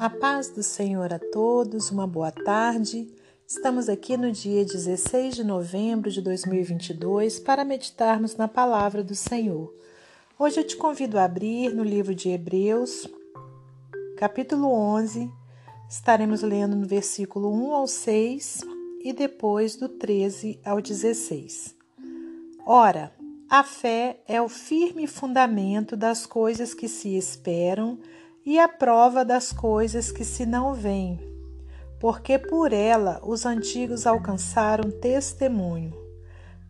A paz do Senhor a todos, uma boa tarde. Estamos aqui no dia 16 de novembro de 2022 para meditarmos na palavra do Senhor. Hoje eu te convido a abrir no livro de Hebreus, capítulo 11. Estaremos lendo no versículo 1 ao 6 e depois do 13 ao 16. Ora, a fé é o firme fundamento das coisas que se esperam e a prova das coisas que se não veem, porque por ela os antigos alcançaram testemunho.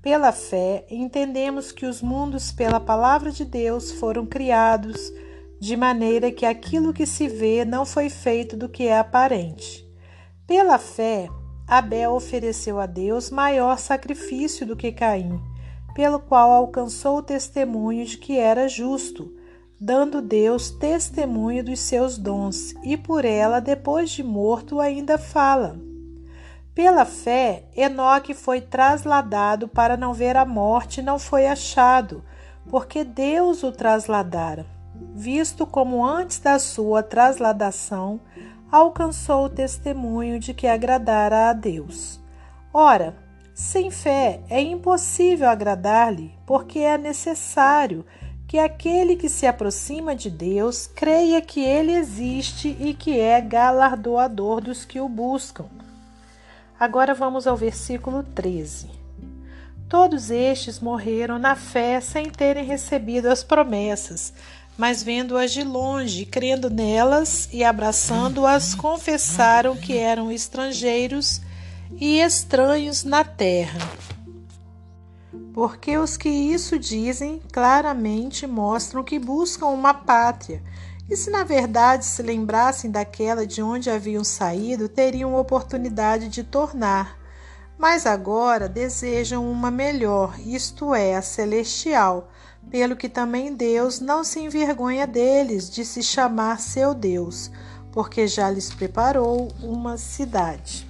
Pela fé, entendemos que os mundos, pela palavra de Deus, foram criados, de maneira que aquilo que se vê não foi feito do que é aparente. Pela fé, Abel ofereceu a Deus maior sacrifício do que Caim, pelo qual alcançou o testemunho de que era justo dando Deus testemunho dos seus dons, e por ela, depois de morto, ainda fala. Pela fé, Enoque foi trasladado para não ver a morte não foi achado, porque Deus o trasladara, visto como antes da sua trasladação alcançou o testemunho de que agradara a Deus. Ora, sem fé é impossível agradar-lhe, porque é necessário que aquele que se aproxima de Deus creia que ele existe e que é galardoador dos que o buscam. Agora vamos ao versículo 13. Todos estes morreram na fé sem terem recebido as promessas, mas vendo-as de longe, crendo nelas e abraçando-as, confessaram que eram estrangeiros e estranhos na terra porque os que isso dizem claramente mostram que buscam uma pátria, e se na verdade se lembrassem daquela de onde haviam saído, teriam oportunidade de tornar. Mas agora desejam uma melhor, isto é, a celestial, pelo que também Deus não se envergonha deles de se chamar seu Deus, porque já lhes preparou uma cidade.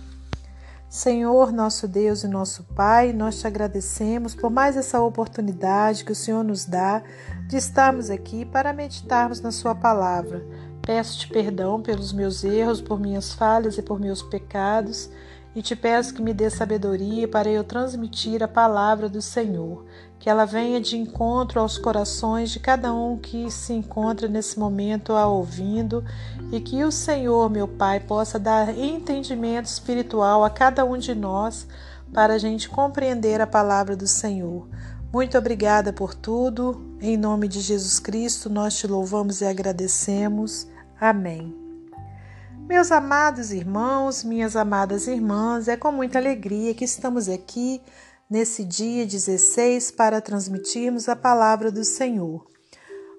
Senhor, nosso Deus e nosso Pai, nós te agradecemos por mais essa oportunidade que o Senhor nos dá de estarmos aqui para meditarmos na Sua palavra. Peço-te perdão pelos meus erros, por minhas falhas e por meus pecados, e te peço que me dê sabedoria para eu transmitir a palavra do Senhor que ela venha de encontro aos corações de cada um que se encontra nesse momento a ouvindo e que o Senhor, meu Pai, possa dar entendimento espiritual a cada um de nós para a gente compreender a palavra do Senhor. Muito obrigada por tudo. Em nome de Jesus Cristo, nós te louvamos e agradecemos. Amém. Meus amados irmãos, minhas amadas irmãs, é com muita alegria que estamos aqui nesse dia 16 para transmitirmos a palavra do Senhor.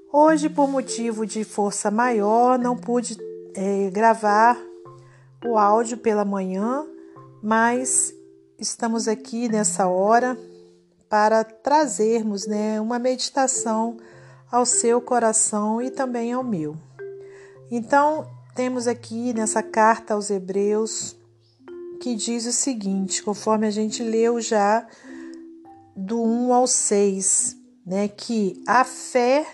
Hoje, por motivo de força maior, não pude é, gravar o áudio pela manhã, mas estamos aqui nessa hora para trazermos né, uma meditação ao seu coração e também ao meu. Então, temos aqui nessa carta aos Hebreus que diz o seguinte, conforme a gente leu já do 1 ao 6, né, que a fé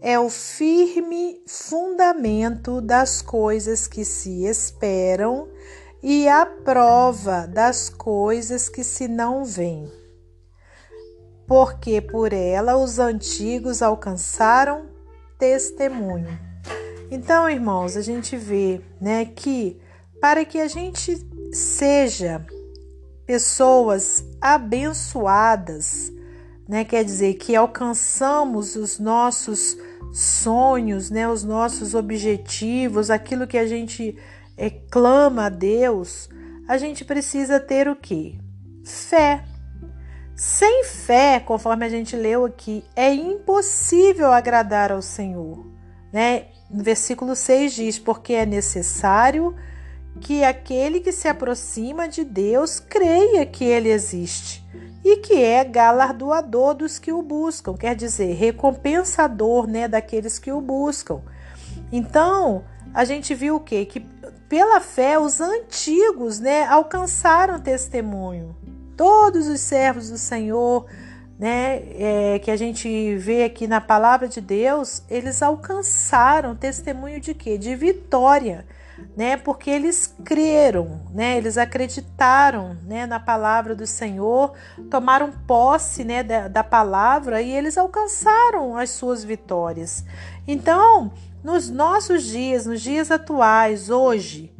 é o firme fundamento das coisas que se esperam e a prova das coisas que se não veem. Porque por ela os antigos alcançaram testemunho. Então, irmãos, a gente vê, né, que para que a gente seja pessoas abençoadas, né? Quer dizer que alcançamos os nossos sonhos, né? Os nossos objetivos, aquilo que a gente é, clama a Deus, a gente precisa ter o que? Fé. Sem fé, conforme a gente leu aqui, é impossível agradar ao Senhor, né? No versículo 6 diz: porque é necessário que aquele que se aproxima de Deus creia que ele existe e que é galardoador dos que o buscam, quer dizer, recompensador, né, daqueles que o buscam. Então, a gente viu o quê? Que pela fé os antigos, né, alcançaram testemunho. Todos os servos do Senhor, né, é, que a gente vê aqui na palavra de Deus, eles alcançaram testemunho de quê? De vitória né? Porque eles creram, né? Eles acreditaram, né? Na palavra do Senhor, tomaram posse, né? Da, da palavra e eles alcançaram as suas vitórias. Então, nos nossos dias, nos dias atuais, hoje,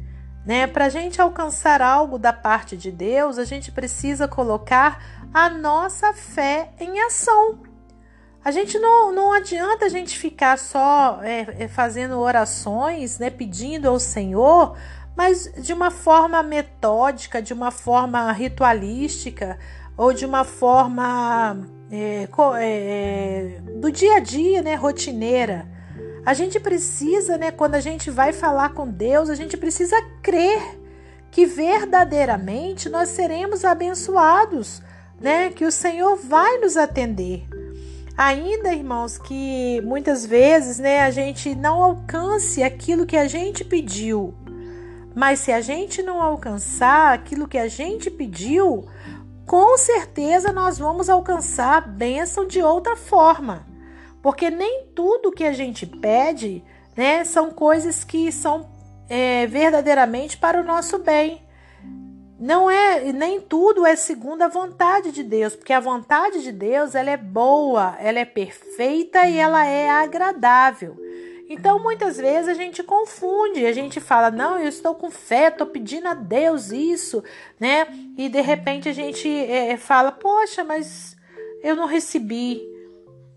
né? Para a gente alcançar algo da parte de Deus, a gente precisa colocar a nossa fé em ação. A gente não, não adianta a gente ficar só é, é, fazendo orações, né, pedindo ao Senhor, mas de uma forma metódica, de uma forma ritualística ou de uma forma é, é, do dia a dia, né, rotineira. A gente precisa, né, quando a gente vai falar com Deus, a gente precisa crer que verdadeiramente nós seremos abençoados, né, que o Senhor vai nos atender. Ainda, irmãos, que muitas vezes, né, a gente não alcance aquilo que a gente pediu. Mas se a gente não alcançar aquilo que a gente pediu, com certeza nós vamos alcançar a bênção de outra forma. Porque nem tudo que a gente pede, né, são coisas que são é, verdadeiramente para o nosso bem não é nem tudo é segundo a vontade de Deus, porque a vontade de Deus ela é boa, ela é perfeita e ela é agradável. Então muitas vezes a gente confunde, a gente fala não, eu estou com fé, estou pedindo a Deus isso, né? E de repente a gente é, fala, poxa, mas eu não recebi,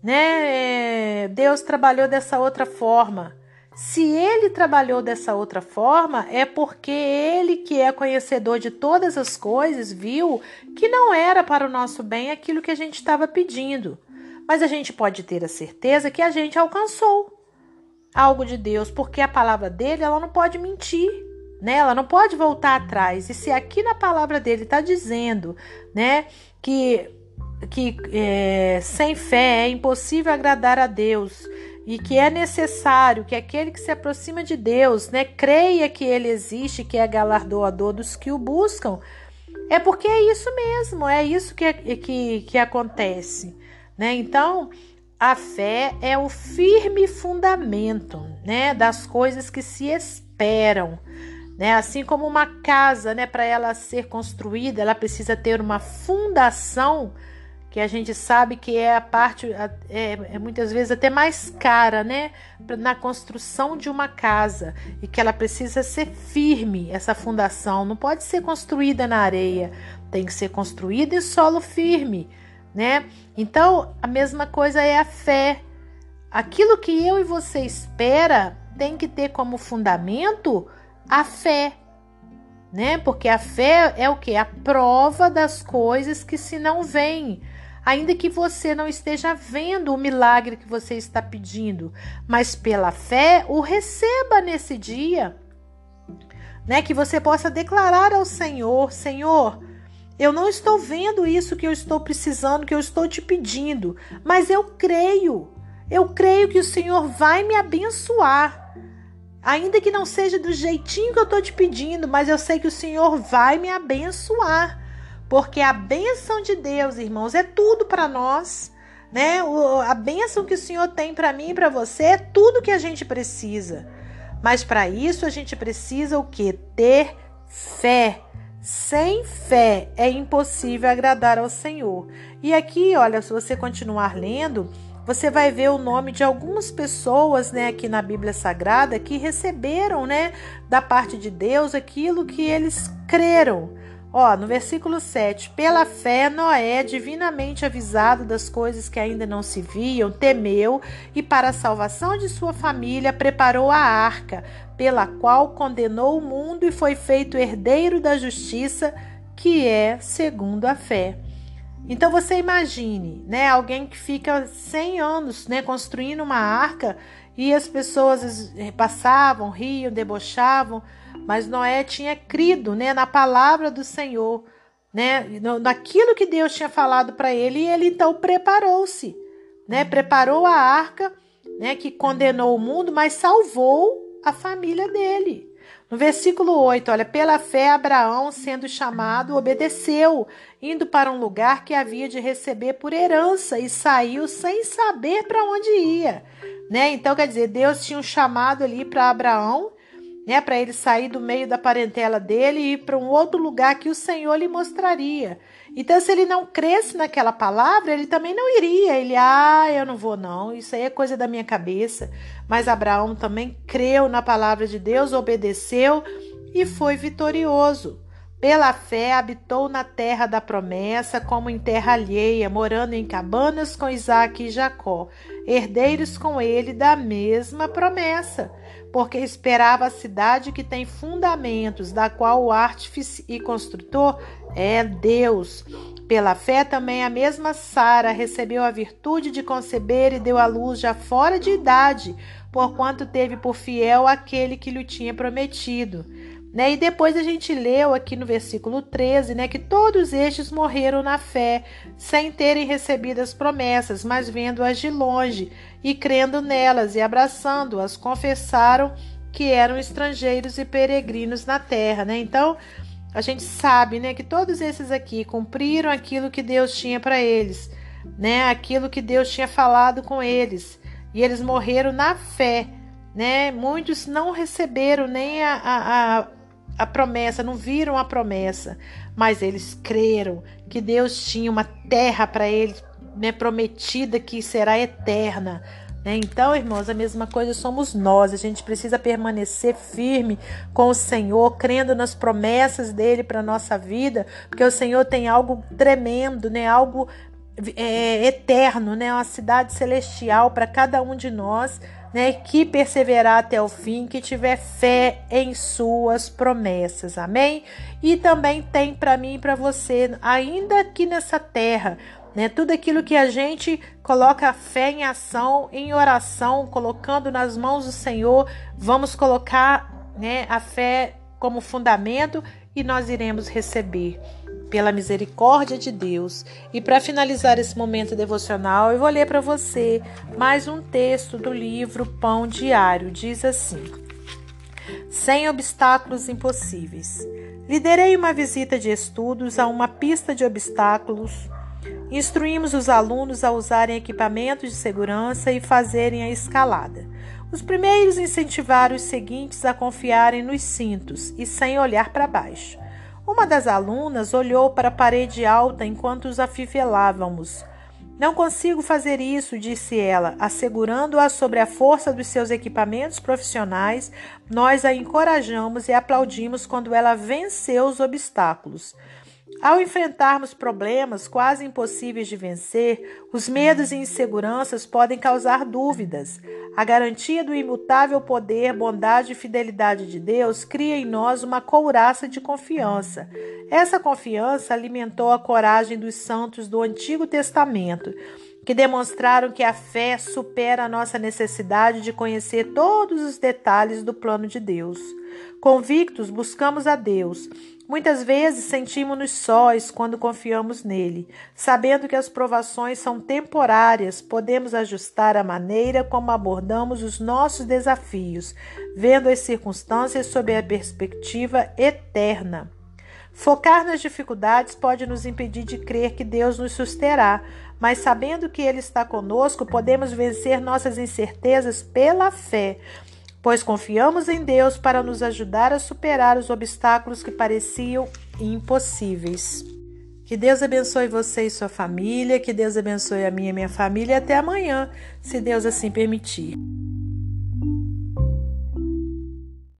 né? Deus trabalhou dessa outra forma. Se ele trabalhou dessa outra forma, é porque ele, que é conhecedor de todas as coisas, viu que não era para o nosso bem aquilo que a gente estava pedindo. Mas a gente pode ter a certeza que a gente alcançou algo de Deus, porque a palavra dele ela não pode mentir. Né? Ela não pode voltar atrás. E se aqui na palavra dele está dizendo né, que, que é, sem fé é impossível agradar a Deus, e que é necessário que aquele que se aproxima de Deus, né, creia que ele existe, que é galardoador dos que o buscam, é porque é isso mesmo, é isso que, que, que acontece, né? Então, a fé é o firme fundamento, né, das coisas que se esperam, né? Assim como uma casa, né, para ela ser construída, ela precisa ter uma fundação que a gente sabe que é a parte, é, é, muitas vezes até mais cara, né? Na construção de uma casa e que ela precisa ser firme, essa fundação. Não pode ser construída na areia, tem que ser construída em solo firme, né? Então, a mesma coisa é a fé. Aquilo que eu e você espera tem que ter como fundamento a fé, né? Porque a fé é o que? A prova das coisas que se não vêm ainda que você não esteja vendo o milagre que você está pedindo, mas pela fé o receba nesse dia, né? Que você possa declarar ao Senhor: Senhor, eu não estou vendo isso que eu estou precisando, que eu estou te pedindo, mas eu creio. Eu creio que o Senhor vai me abençoar. Ainda que não seja do jeitinho que eu estou te pedindo, mas eu sei que o Senhor vai me abençoar. Porque a bênção de Deus, irmãos, é tudo para nós, né? O, a bênção que o Senhor tem para mim e para você é tudo que a gente precisa. Mas para isso a gente precisa o que? Ter fé. Sem fé é impossível agradar ao Senhor. E aqui, olha, se você continuar lendo, você vai ver o nome de algumas pessoas, né, aqui na Bíblia Sagrada que receberam, né, da parte de Deus aquilo que eles creram. Ó, no versículo 7, pela fé, Noé, divinamente avisado das coisas que ainda não se viam, temeu e, para a salvação de sua família, preparou a arca, pela qual condenou o mundo e foi feito herdeiro da justiça, que é segundo a fé. Então você imagine, né, alguém que fica 100 anos, né, construindo uma arca e as pessoas passavam, riam, debochavam, mas Noé tinha crido, né, na palavra do Senhor, né, naquilo que Deus tinha falado para ele, e ele então preparou-se, né, preparou a arca, né, que condenou o mundo, mas salvou a família dele. No versículo 8, olha, pela fé Abraão, sendo chamado, obedeceu, indo para um lugar que havia de receber por herança e saiu sem saber para onde ia, né? Então quer dizer, Deus tinha um chamado ali para Abraão, né, para ele sair do meio da parentela dele e ir para um outro lugar que o Senhor lhe mostraria. Então, se ele não cresce naquela palavra, ele também não iria. Ele, ah, eu não vou, não. Isso aí é coisa da minha cabeça. Mas Abraão também creu na palavra de Deus, obedeceu e foi vitorioso. Pela fé, habitou na terra da promessa, como em terra alheia, morando em cabanas com Isaac e Jacó, herdeiros com ele da mesma promessa porque esperava a cidade que tem fundamentos, da qual o artífice e construtor é Deus. Pela fé também a mesma Sara recebeu a virtude de conceber e deu à luz já fora de idade, porquanto teve por fiel aquele que lhe tinha prometido. Né? E depois a gente leu aqui no versículo 13 né, que todos estes morreram na fé, sem terem recebido as promessas, mas vendo-as de longe e crendo nelas e abraçando-as, confessaram que eram estrangeiros e peregrinos na terra. Né? Então a gente sabe né, que todos esses aqui cumpriram aquilo que Deus tinha para eles, né? aquilo que Deus tinha falado com eles, e eles morreram na fé. Né? Muitos não receberam nem a, a, a promessa, não viram a promessa, mas eles creram que Deus tinha uma terra para eles, né, prometida que será eterna. Né? Então, irmãos, a mesma coisa somos nós. A gente precisa permanecer firme com o Senhor, crendo nas promessas dele para nossa vida, porque o Senhor tem algo tremendo, né? Algo é, eterno, né? Uma cidade celestial para cada um de nós né, que perseverar até o fim, que tiver fé em suas promessas. Amém? E também tem para mim e para você, ainda aqui nessa terra, né, tudo aquilo que a gente coloca a fé em ação, em oração, colocando nas mãos do Senhor, vamos colocar né, a fé como fundamento e nós iremos receber pela misericórdia de Deus. E para finalizar esse momento devocional, eu vou ler para você mais um texto do livro Pão Diário. Diz assim: Sem obstáculos impossíveis. Liderei uma visita de estudos a uma pista de obstáculos. Instruímos os alunos a usarem equipamentos de segurança e fazerem a escalada. Os primeiros incentivaram os seguintes a confiarem nos cintos e sem olhar para baixo. Uma das alunas olhou para a parede alta enquanto os afivelávamos. Não consigo fazer isso, disse ela, assegurando-a sobre a força dos seus equipamentos profissionais. Nós a encorajamos e aplaudimos quando ela venceu os obstáculos. Ao enfrentarmos problemas quase impossíveis de vencer, os medos e inseguranças podem causar dúvidas. A garantia do imutável poder, bondade e fidelidade de Deus cria em nós uma couraça de confiança. Essa confiança alimentou a coragem dos santos do Antigo Testamento, que demonstraram que a fé supera a nossa necessidade de conhecer todos os detalhes do plano de Deus. Convictos, buscamos a Deus Muitas vezes sentimos-nos sós quando confiamos nele. Sabendo que as provações são temporárias, podemos ajustar a maneira como abordamos os nossos desafios, vendo as circunstâncias sob a perspectiva eterna. Focar nas dificuldades pode nos impedir de crer que Deus nos susterá, mas sabendo que Ele está conosco, podemos vencer nossas incertezas pela fé pois confiamos em Deus para nos ajudar a superar os obstáculos que pareciam impossíveis. Que Deus abençoe você e sua família, que Deus abençoe a minha e minha família até amanhã, se Deus assim permitir.